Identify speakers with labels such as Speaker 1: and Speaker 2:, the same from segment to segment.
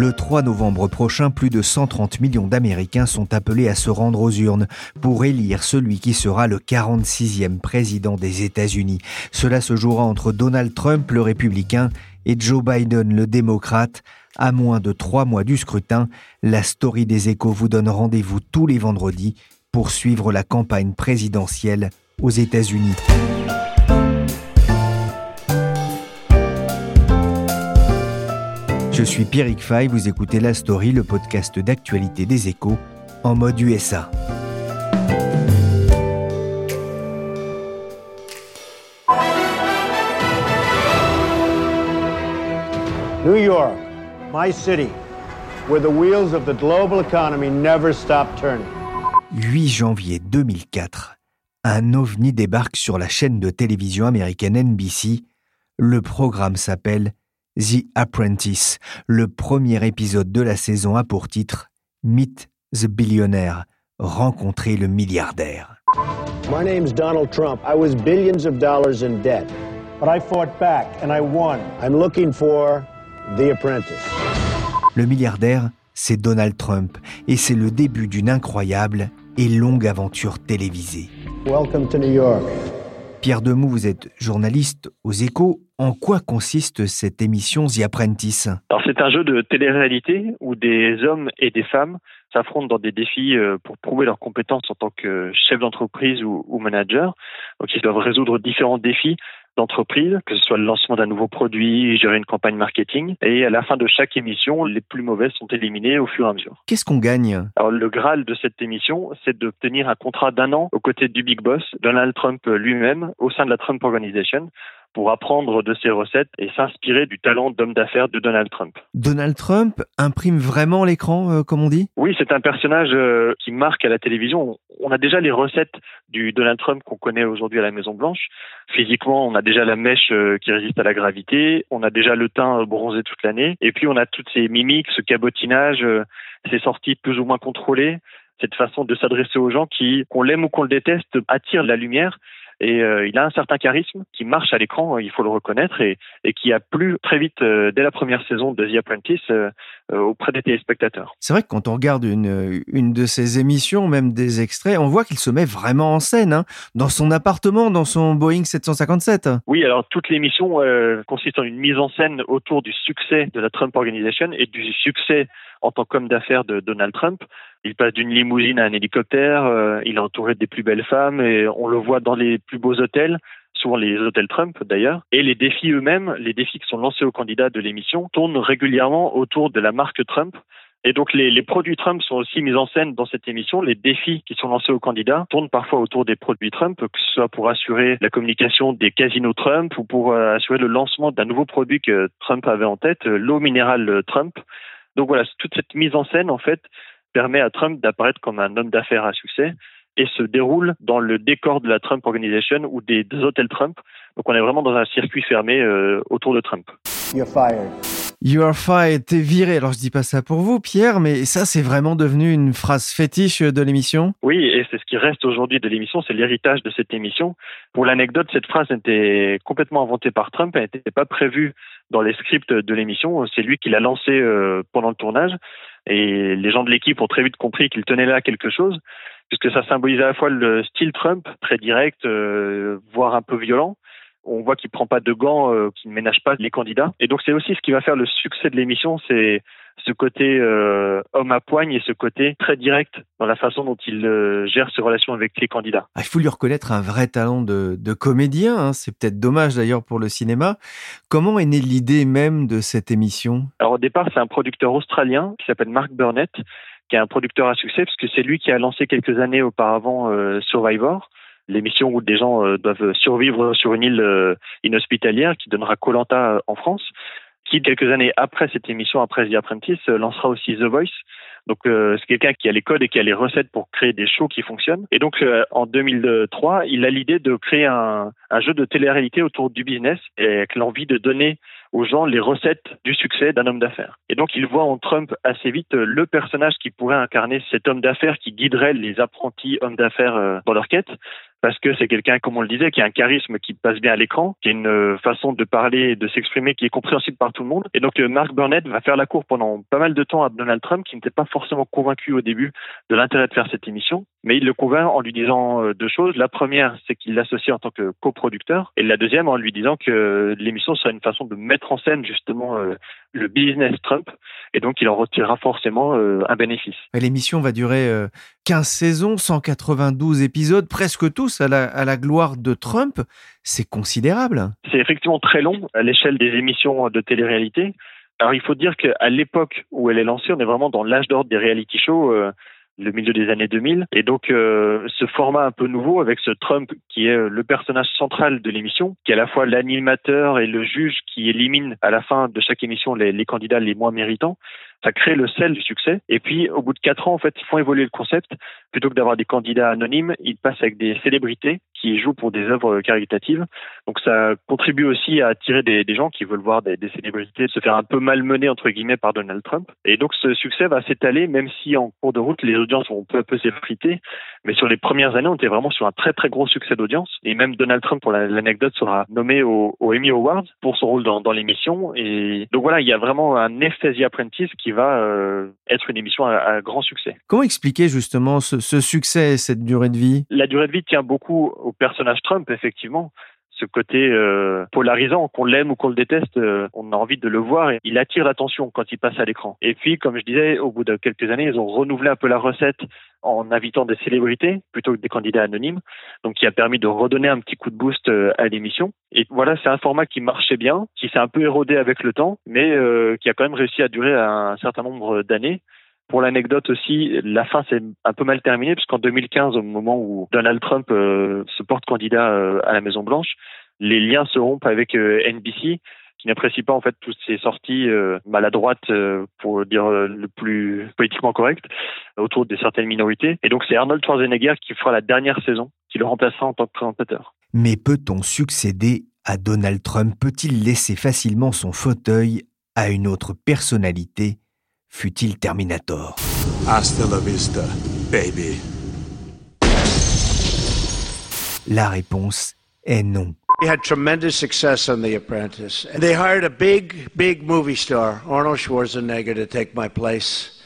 Speaker 1: Le 3 novembre prochain, plus de 130 millions d'Américains sont appelés à se rendre aux urnes pour élire celui qui sera le 46e président des États-Unis. Cela se jouera entre Donald Trump, le républicain, et Joe Biden, le démocrate. À moins de trois mois du scrutin, la story des échos vous donne rendez-vous tous les vendredis pour suivre la campagne présidentielle aux États-Unis. Je suis Pierrick Fay, vous écoutez La Story, le podcast d'actualité des échos, en mode USA.
Speaker 2: New York, my city, where the wheels of the global economy never stop turning.
Speaker 1: 8 janvier 2004, un ovni débarque sur la chaîne de télévision américaine NBC. Le programme s'appelle The Apprentice, le premier épisode de la saison a pour titre Meet the Billionaire, rencontrer le milliardaire.
Speaker 2: My name's Donald Trump. I was billions of dollars in debt, but I fought back and I won. I'm looking for The Apprentice.
Speaker 1: Le milliardaire, c'est Donald Trump et c'est le début d'une incroyable et longue aventure télévisée.
Speaker 2: Welcome to New York.
Speaker 1: Pierre Demou, vous êtes journaliste aux échos. En quoi consiste cette émission The Apprentice?
Speaker 3: Alors c'est un jeu de télé-réalité où des hommes et des femmes s'affrontent dans des défis euh, pour prouver leurs compétences en tant que chef d'entreprise ou, ou manager. Donc ils doivent résoudre différents défis d'entreprise, que ce soit le lancement d'un nouveau produit, gérer une campagne marketing. Et à la fin de chaque émission, les plus mauvaises sont éliminées au fur et à mesure.
Speaker 1: Qu'est-ce qu'on gagne?
Speaker 3: Alors le Graal de cette émission, c'est d'obtenir un contrat d'un an aux côtés du Big Boss, Donald Trump lui-même, au sein de la Trump Organization, pour apprendre de ses recettes et s'inspirer du talent d'homme d'affaires de Donald Trump.
Speaker 1: Donald Trump imprime vraiment l'écran, euh, comme on dit?
Speaker 3: Oui, c'est un personnage euh, qui marque à la télévision. On a déjà les recettes du Donald Trump qu'on connaît aujourd'hui à la Maison Blanche. Physiquement, on a déjà la mèche euh, qui résiste à la gravité, on a déjà le teint bronzé toute l'année, et puis on a toutes ces mimiques, ce cabotinage, ces sorties plus ou moins contrôlées, cette façon de s'adresser aux gens qui, qu'on l'aime ou qu'on le déteste, attire la lumière et euh, il a un certain charisme qui marche à l'écran, il faut le reconnaître, et, et qui a plu très vite euh, dès la première saison de The Apprentice euh, auprès des téléspectateurs.
Speaker 1: C'est vrai que quand on regarde une, une de ses émissions, même des extraits, on voit qu'il se met vraiment en scène, hein, dans son appartement, dans son Boeing 757.
Speaker 3: Oui, alors toute l'émission consiste en une mise en scène autour du succès de la Trump Organization et du succès en tant qu'homme d'affaires de Donald Trump. Il passe d'une limousine à un hélicoptère, euh, il est entouré des plus belles femmes et on le voit dans les plus beaux hôtels, souvent les hôtels Trump d'ailleurs. Et les défis eux-mêmes, les défis qui sont lancés aux candidats de l'émission, tournent régulièrement autour de la marque Trump. Et donc les, les, produits Trump sont aussi mis en scène dans cette émission. Les défis qui sont lancés aux candidats tournent parfois autour des produits Trump, que ce soit pour assurer la communication des casinos Trump ou pour euh, assurer le lancement d'un nouveau produit que Trump avait en tête, euh, l'eau minérale Trump. Donc voilà, toute cette mise en scène en fait permet à Trump d'apparaître comme un homme d'affaires à succès et se déroule dans le décor de la Trump Organization ou des, hôtels Trump. Donc on est vraiment dans un circuit fermé euh, autour de Trump.
Speaker 2: You're fired.
Speaker 1: Are fired, t'es viré. Alors je dis pas ça pour vous, Pierre, mais ça c'est vraiment devenu une phrase fétiche de l'émission.
Speaker 3: Oui, et c'est ce qui reste aujourd'hui de l'émission, c'est l'héritage de cette émission. Pour l'anecdote, cette phrase était complètement inventée par Trump, elle n'était pas prévue dans les scripts de l'émission. C'est lui qui l'a lancée euh, pendant le tournage, et les gens de l'équipe ont très vite compris qu'il tenait là quelque chose, puisque ça symbolisait à la fois le style Trump, très direct, euh, voire un peu violent, on voit qu'il prend pas de gants, euh, qu'il ne ménage pas les candidats. Et donc c'est aussi ce qui va faire le succès de l'émission, c'est ce côté euh, homme à poigne et ce côté très direct dans la façon dont il euh, gère ses relations avec les candidats.
Speaker 1: Ah, il faut lui reconnaître un vrai talent de, de comédien. Hein. C'est peut-être dommage d'ailleurs pour le cinéma. Comment est née l'idée même de cette émission?
Speaker 3: Alors au départ, c'est un producteur australien qui s'appelle Mark Burnett, qui est un producteur à succès, parce que c'est lui qui a lancé quelques années auparavant euh, Survivor l'émission où des gens doivent survivre sur une île inhospitalière qui donnera Colanta en France qui, quelques années après cette émission, après The Apprentice, lancera aussi The Voice. Donc, euh, c'est quelqu'un qui a les codes et qui a les recettes pour créer des shows qui fonctionnent. Et donc, euh, en 2003, il a l'idée de créer un, un jeu de télé-réalité autour du business et avec l'envie de donner aux gens les recettes du succès d'un homme d'affaires. Et donc, il voit en Trump assez vite le personnage qui pourrait incarner cet homme d'affaires qui guiderait les apprentis hommes d'affaires euh, dans leur quête parce que c'est quelqu'un, comme on le disait, qui a un charisme qui passe bien à l'écran, qui a une euh, façon de parler de s'exprimer qui est compréhensible par tout le monde. Et donc euh, Mark Burnett va faire la cour pendant pas mal de temps à Donald Trump, qui n'était pas forcément convaincu au début de l'intérêt de faire cette émission, mais il le convainc en lui disant euh, deux choses. La première, c'est qu'il l'associe en tant que coproducteur, et la deuxième en lui disant que l'émission serait une façon de mettre en scène justement le business Trump, et donc il en retirera forcément un bénéfice.
Speaker 1: L'émission va durer 15 saisons, 192 épisodes, presque tous à la, gloire de Trump. C'est considérable.
Speaker 3: C'est effectivement très long à l'échelle des émissions de télé-réalité. Alors il faut dire qu'à l'époque où elle est lancée, on est vraiment dans l'âge d'or des reality shows. Euh, le milieu des années 2000. Et donc, euh, ce format un peu nouveau avec ce Trump qui est le personnage central de l'émission, qui est à la fois l'animateur et le juge qui élimine à la fin de chaque émission les candidats les moins méritants, ça crée le sel du succès. Et puis, au bout de quatre ans, en fait, ils font évoluer le concept. Plutôt que d'avoir des candidats anonymes, ils passent avec des célébrités qui jouent pour des œuvres caritatives. Donc, ça contribue aussi à attirer des, gens qui veulent voir des, des, célébrités se faire un peu malmener, entre guillemets, par Donald Trump. Et donc, ce succès va s'étaler, même si en cours de route, les audiences vont peu à peu s'effriter. Mais sur les premières années, on était vraiment sur un très, très gros succès d'audience. Et même Donald Trump, pour l'anecdote, sera nommé au, au, Emmy Awards pour son rôle dans, dans l'émission. Et donc, voilà, il y a vraiment un The Apprentice qui va euh, être une émission à, grand succès.
Speaker 1: Comment expliquer justement ce, succès et cette durée de vie?
Speaker 3: La durée de vie tient beaucoup au personnage Trump, effectivement côté euh, polarisant, qu'on l'aime ou qu'on le déteste, euh, on a envie de le voir et il attire l'attention quand il passe à l'écran. Et puis, comme je disais, au bout de quelques années, ils ont renouvelé un peu la recette en invitant des célébrités plutôt que des candidats anonymes, donc qui a permis de redonner un petit coup de boost euh, à l'émission. Et voilà, c'est un format qui marchait bien, qui s'est un peu érodé avec le temps, mais qui a quand même réussi à durer un certain nombre d'années. Pour l'anecdote aussi, la fin s'est un peu mal terminée puisqu'en 2015, au moment où Donald Trump euh, se porte candidat euh, à la Maison Blanche, les liens se rompent avec euh, NBC qui n'apprécie pas en fait toutes ces sorties maladroites pour dire le plus politiquement correct autour de certaines minorités. Et donc c'est Arnold Schwarzenegger qui fera la dernière saison qui le remplacera en tant que présentateur.
Speaker 1: Mais peut-on succéder à Donald Trump? Peut-il laisser facilement son fauteuil à une autre personnalité? Fut-il Terminator
Speaker 4: Hasta la vista, baby.
Speaker 1: La réponse est non.
Speaker 2: He had tremendous success on The Apprentice. They hired a big, big movie star, Arnold Schwarzenegger, to take my place.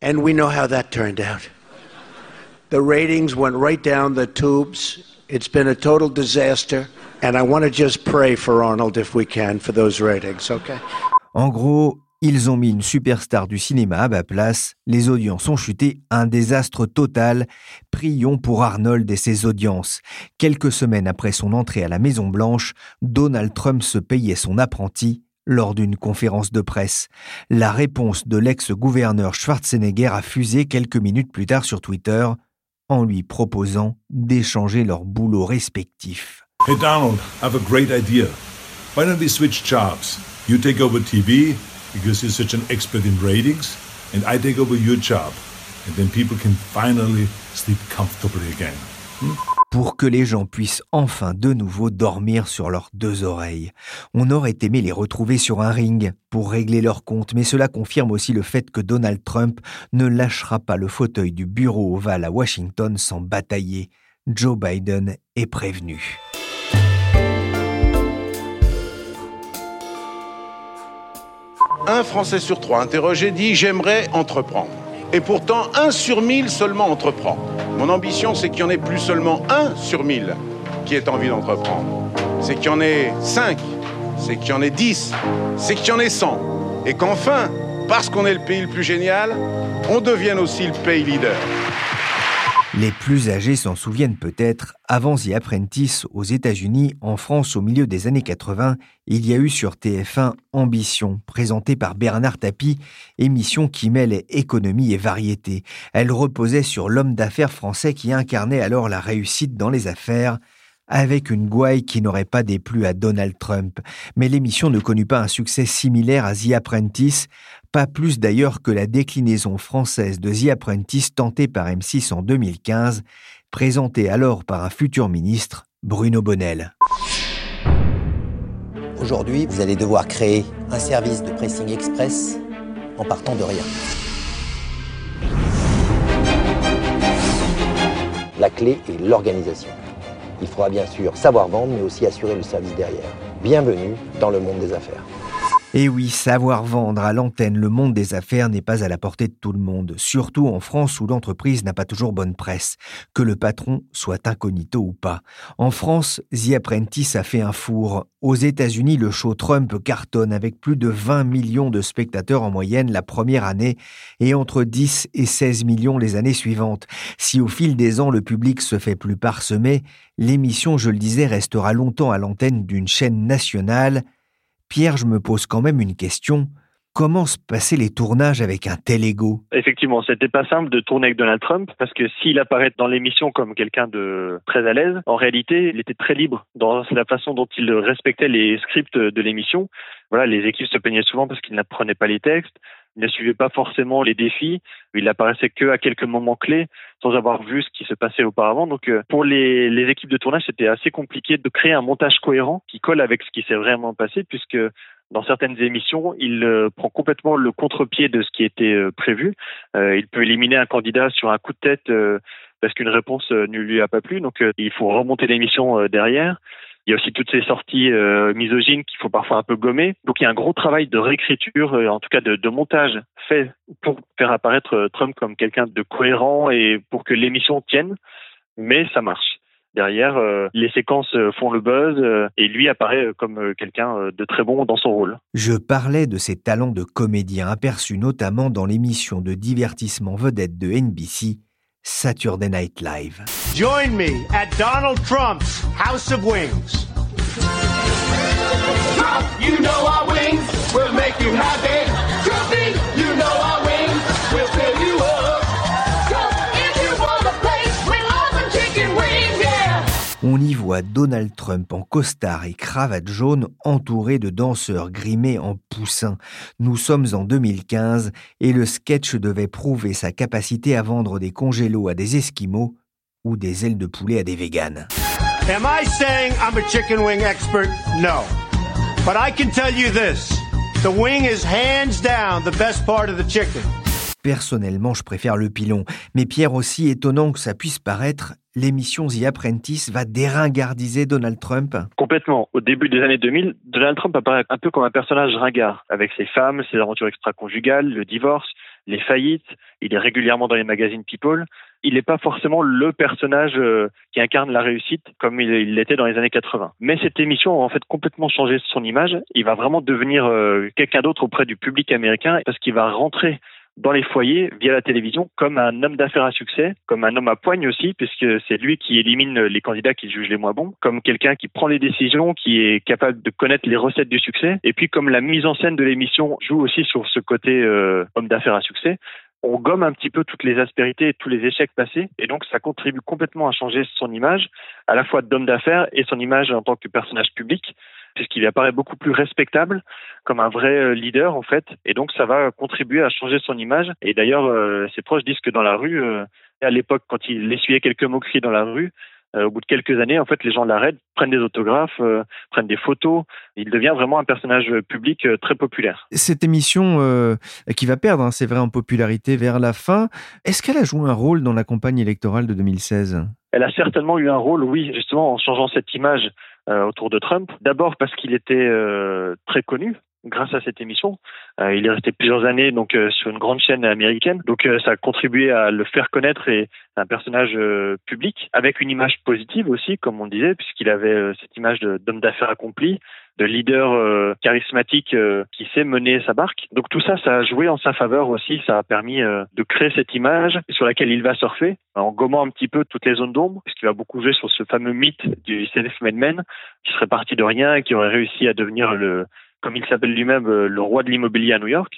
Speaker 2: And we know how that turned out. The ratings went right down the tubes. It's been a total disaster. And I want to just pray for Arnold if we can for those ratings, okay?
Speaker 1: En gros, ils ont mis une superstar du cinéma à bas place, les audiences ont chuté, un désastre total. Prions pour Arnold et ses audiences. Quelques semaines après son entrée à la Maison Blanche, Donald Trump se payait son apprenti lors d'une conférence de presse. La réponse de l'ex-gouverneur Schwarzenegger a fusé quelques minutes plus tard sur Twitter en lui proposant d'échanger leurs boulots respectifs.
Speaker 4: Hey Donald, I have a great idea. Why don't we switch jobs? You take over TV because such an expert in ratings, and I take over your job, and then people can finally sleep comfortably again. Hmm?
Speaker 1: Pour que les gens puissent enfin de nouveau dormir sur leurs deux oreilles. On aurait aimé les retrouver sur un ring pour régler leurs comptes, mais cela confirme aussi le fait que Donald Trump ne lâchera pas le fauteuil du bureau ovale à Washington sans batailler. Joe Biden est prévenu.
Speaker 5: Un Français sur trois interrogé dit j'aimerais entreprendre. Et pourtant, un sur mille seulement entreprend. Mon ambition, c'est qu'il y en ait plus seulement un sur mille qui ait envie d'entreprendre. C'est qu'il y en ait cinq, c'est qu'il y en ait dix, c'est qu'il y en ait cent. Et qu'enfin, parce qu'on est le pays le plus génial, on devienne aussi le pays leader.
Speaker 1: Les plus âgés s'en souviennent peut-être, avant The Apprentice aux États-Unis, en France au milieu des années 80, il y a eu sur TF1 Ambition, présentée par Bernard Tapie, émission qui mêlait économie et variété. Elle reposait sur l'homme d'affaires français qui incarnait alors la réussite dans les affaires, avec une gouaille qui n'aurait pas déplu à Donald Trump. Mais l'émission ne connut pas un succès similaire à The Apprentice, pas plus d'ailleurs que la déclinaison française de The Apprentice tentée par M6 en 2015, présentée alors par un futur ministre, Bruno Bonnel.
Speaker 6: Aujourd'hui, vous allez devoir créer un service de pressing express en partant de rien. La clé est l'organisation. Il faudra bien sûr savoir vendre, mais aussi assurer le service derrière. Bienvenue dans le monde des affaires.
Speaker 1: Et oui, savoir vendre à l'antenne le monde des affaires n'est pas à la portée de tout le monde, surtout en France où l'entreprise n'a pas toujours bonne presse, que le patron soit incognito ou pas. En France, The Apprentice a fait un four. Aux États-Unis, le show Trump cartonne avec plus de 20 millions de spectateurs en moyenne la première année et entre 10 et 16 millions les années suivantes. Si au fil des ans le public se fait plus parsemé, l'émission, je le disais, restera longtemps à l'antenne d'une chaîne nationale Pierre, je me pose quand même une question. Comment se passaient les tournages avec un tel ego?
Speaker 3: Effectivement, c'était pas simple de tourner avec Donald Trump parce que s'il apparaît dans l'émission comme quelqu'un de très à l'aise, en réalité, il était très libre dans la façon dont il respectait les scripts de l'émission. Voilà, les équipes se peignaient souvent parce qu'il n'apprenait pas les textes, il ne suivait pas forcément les défis, il apparaissait que à quelques moments clés sans avoir vu ce qui se passait auparavant. Donc euh, pour les, équipes de tournage, c'était assez compliqué de créer un montage cohérent qui colle avec ce qui s'est vraiment passé puisque dans certaines émissions, il euh, prend complètement le contre-pied de ce qui était euh, prévu. Il peut éliminer un candidat sur un coup de tête parce qu'une réponse ne lui a pas plu. Donc, il faut remonter l'émission derrière. Il y a aussi toutes ces sorties misogynes qu'il faut parfois un peu gommer. Donc, il y a un gros travail de réécriture, en tout cas de, montage, fait pour faire apparaître Trump comme quelqu'un de cohérent et pour que l'émission tienne. Mais ça marche. Derrière, euh, les séquences euh, font le buzz euh, et lui apparaît comme quelqu'un de très bon dans son rôle.
Speaker 1: Je parlais de ses talents de comédien aperçus notamment dans l'émission de divertissement vedette de NBC, Saturday Night Live.
Speaker 2: Join me at Donald Trump's House of Wings. Trump, you know our wings will make you happy.
Speaker 1: Y voit Donald Trump en costard et cravate jaune entouré de danseurs grimés en poussins. Nous sommes en 2015 et le sketch devait prouver sa capacité à vendre des congélos à des esquimaux ou des ailes de poulet à des véganes.
Speaker 2: Am I saying I'm a chicken wing expert? No. But I can tell you this. The wing is hands down the best part of the chicken.
Speaker 1: Personnellement, je préfère le pilon, mais Pierre, aussi étonnant que ça puisse paraître, l'émission The Apprentice va déringardiser Donald Trump
Speaker 3: Complètement. Au début des années 2000, Donald Trump apparaît un peu comme un personnage ringard, avec ses femmes, ses aventures extra-conjugales, le divorce, les faillites. Il est régulièrement dans les magazines People. Il n'est pas forcément le personnage euh, qui incarne la réussite comme il l'était dans les années 80. Mais cette émission a en fait complètement changé son image. Il va vraiment devenir euh, quelqu'un d'autre auprès du public américain parce qu'il va rentrer dans les foyers via la télévision comme un homme d'affaires à succès, comme un homme à poigne aussi, puisque c'est lui qui élimine les candidats qu'il juge les moins bons, comme quelqu'un qui prend les décisions, qui est capable de connaître les recettes du succès, et puis comme la mise en scène de l'émission joue aussi sur ce côté euh, homme d'affaires à succès, on gomme un petit peu toutes les aspérités et tous les échecs passés, et donc ça contribue complètement à changer son image, à la fois d'homme d'affaires et son image en tant que personnage public puisqu'il apparaît beaucoup plus respectable comme un vrai euh, leader en fait, et donc ça va contribuer à changer son image. Et d'ailleurs, euh, ses proches disent que dans la rue, euh, à l'époque, quand il essuyait quelques moqueries dans la rue, au bout de quelques années, en fait, les gens l'arrêtent, prennent des autographes, prennent des photos. Il devient vraiment un personnage public très populaire.
Speaker 1: Cette émission qui va perdre, hein, c'est vrai, en popularité vers la fin, est-ce qu'elle a joué un rôle dans la campagne électorale de 2016
Speaker 3: Elle a certainement eu un rôle, oui, justement, en changeant cette image autour de Trump. D'abord parce qu'il était euh, très connu. Grâce à cette émission. Euh, il est resté plusieurs années donc euh, sur une grande chaîne américaine, donc ça a contribué à le faire connaître et un personnage public avec une image positive aussi, comme on disait, puisqu'il avait cette image d'homme d'affaires accompli, de leader euh, charismatique euh, qui sait mener sa barque. Donc tout ça, ça a joué en sa faveur aussi. Ça a permis euh, de créer cette image sur laquelle il va surfer en gommant un petit peu toutes les zones d'ombre, puisqu'il va beaucoup jouer sur ce fameux mythe du self-made qui serait parti de rien et qui aurait réussi à devenir le, comme il s'appelle lui-même, le roi de l'immobilier à New York.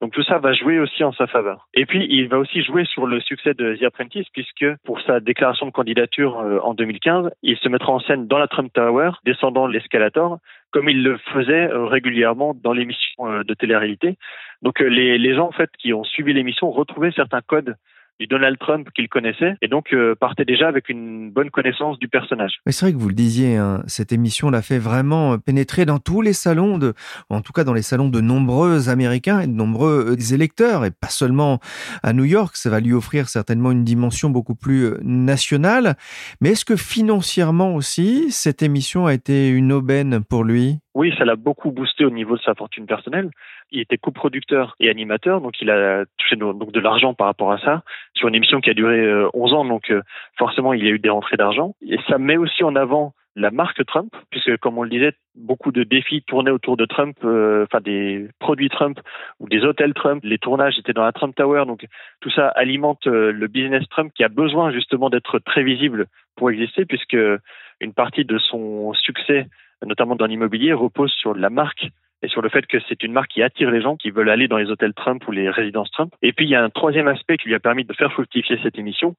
Speaker 3: Donc tout ça va jouer aussi en sa faveur. Et puis il va aussi jouer sur le succès de The Apprentice puisque pour sa déclaration de candidature en 2015, il se mettra en scène dans la Trump Tower, descendant l'escalator, comme il le faisait euh, régulièrement dans l'émission euh, de télé-réalité. Donc euh, les, les gens en fait qui ont suivi l'émission retrouvaient certains codes du Donald Trump qu'il connaissait et donc euh, partait déjà avec une bonne connaissance du personnage.
Speaker 1: c'est vrai que vous le disiez, hein, cette émission l'a fait vraiment pénétrer dans tous les salons, de, en tout cas dans les salons de nombreux Américains et de nombreux euh, électeurs, et pas seulement à New York. Ça va lui offrir certainement une dimension beaucoup plus euh, nationale. Mais est-ce que financièrement aussi, cette émission a été une aubaine pour lui?
Speaker 3: Oui, ça l'a beaucoup boosté au niveau de sa fortune personnelle. Il était coproducteur et animateur, donc il a touché donc de l'argent par rapport à ça sur une émission qui a duré 11 euh, ans, donc euh, forcément il y a eu des rentrées d'argent. Et ça met aussi en avant la marque Trump, puisque comme on le disait, beaucoup de défis tournaient autour de Trump, euh, enfin des produits Trump ou des hôtels Trump. Les tournages étaient dans la Trump Tower, donc tout ça alimente le business Trump qui a besoin justement d'être très visible pour exister, puisque une partie de son succès notamment dans l'immobilier, repose sur la marque et sur le fait que c'est une marque qui attire les gens qui veulent aller dans les hôtels Trump ou les résidences Trump. Et puis il y a un troisième aspect qui lui a permis de faire fructifier cette émission,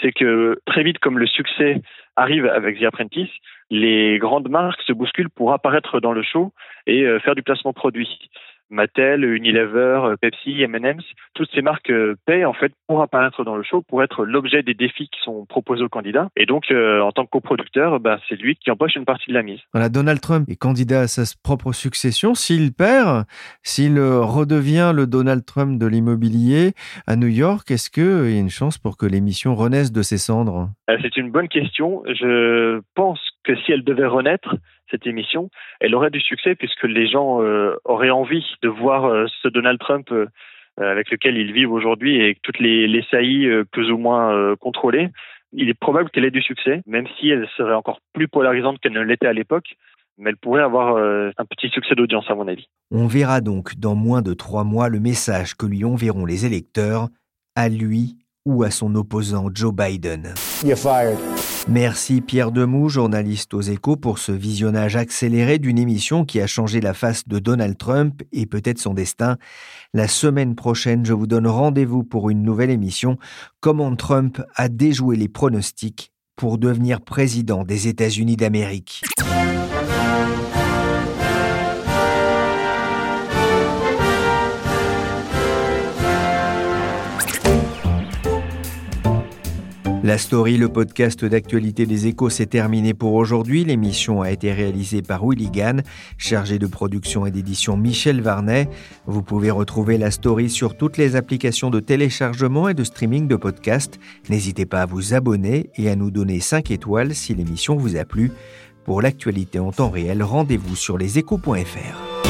Speaker 3: c'est que très vite, comme le succès arrive avec The Apprentice, les grandes marques se bousculent pour apparaître dans le show et euh, faire du placement produit. Mattel, Unilever, Pepsi, M&M's, toutes ces marques euh, paient en fait pour apparaître dans le show, pour être l'objet des défis qui sont proposés aux candidats. Et donc, euh, en tant que coproducteur, bah, c'est lui qui empoche une partie de la mise.
Speaker 1: Voilà, Donald Trump est candidat à sa propre succession. S'il perd, s'il euh, redevient le Donald Trump de l'immobilier à New York, est-ce qu'il y a une chance pour que l'émission renaisse de ses cendres?
Speaker 3: C'est une bonne question. Je pense que si elle devait renaître, cette émission, elle aurait du succès puisque les gens euh, auraient envie de voir euh, ce Donald Trump euh, avec lequel ils vivent aujourd'hui et toutes les, les saillies plus ou moins contrôlées. Il est probable qu'elle ait du succès, même si elle serait encore plus polarisante qu'elle ne l'était à l'époque mais elle pourrait avoir un petit succès d'audience à mon avis.
Speaker 1: On verra donc dans moins de trois mois le message que lui enverront les électeurs, à lui ou à son opposant Joe Biden. Merci Pierre Demou, journaliste aux échos, pour ce visionnage accéléré d'une émission qui a changé la face de Donald Trump et peut-être son destin. La semaine prochaine, je vous donne rendez-vous pour une nouvelle émission. Comment Trump a déjoué les pronostics pour devenir président des États-Unis d'Amérique. La story, le podcast d'actualité des échos, s'est terminé pour aujourd'hui. L'émission a été réalisée par Willy Gann, chargé de production et d'édition Michel Varnet. Vous pouvez retrouver la story sur toutes les applications de téléchargement et de streaming de podcasts. N'hésitez pas à vous abonner et à nous donner 5 étoiles si l'émission vous a plu. Pour l'actualité en temps réel, rendez-vous sur leséchos.fr.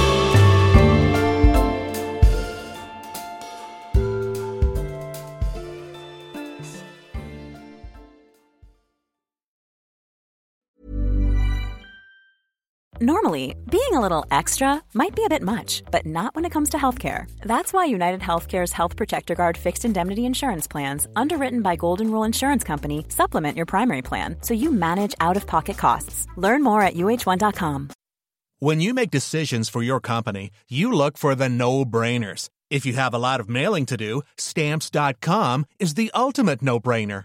Speaker 7: Normally, being a little extra might be a bit much, but not when it comes to healthcare. That's why United Healthcare's Health Protector Guard fixed indemnity insurance plans, underwritten by Golden Rule Insurance Company, supplement your primary plan so you manage out of pocket costs. Learn more at uh1.com.
Speaker 8: When you make decisions for your company, you look for the no brainers. If you have a lot of mailing to do, stamps.com is the ultimate no brainer.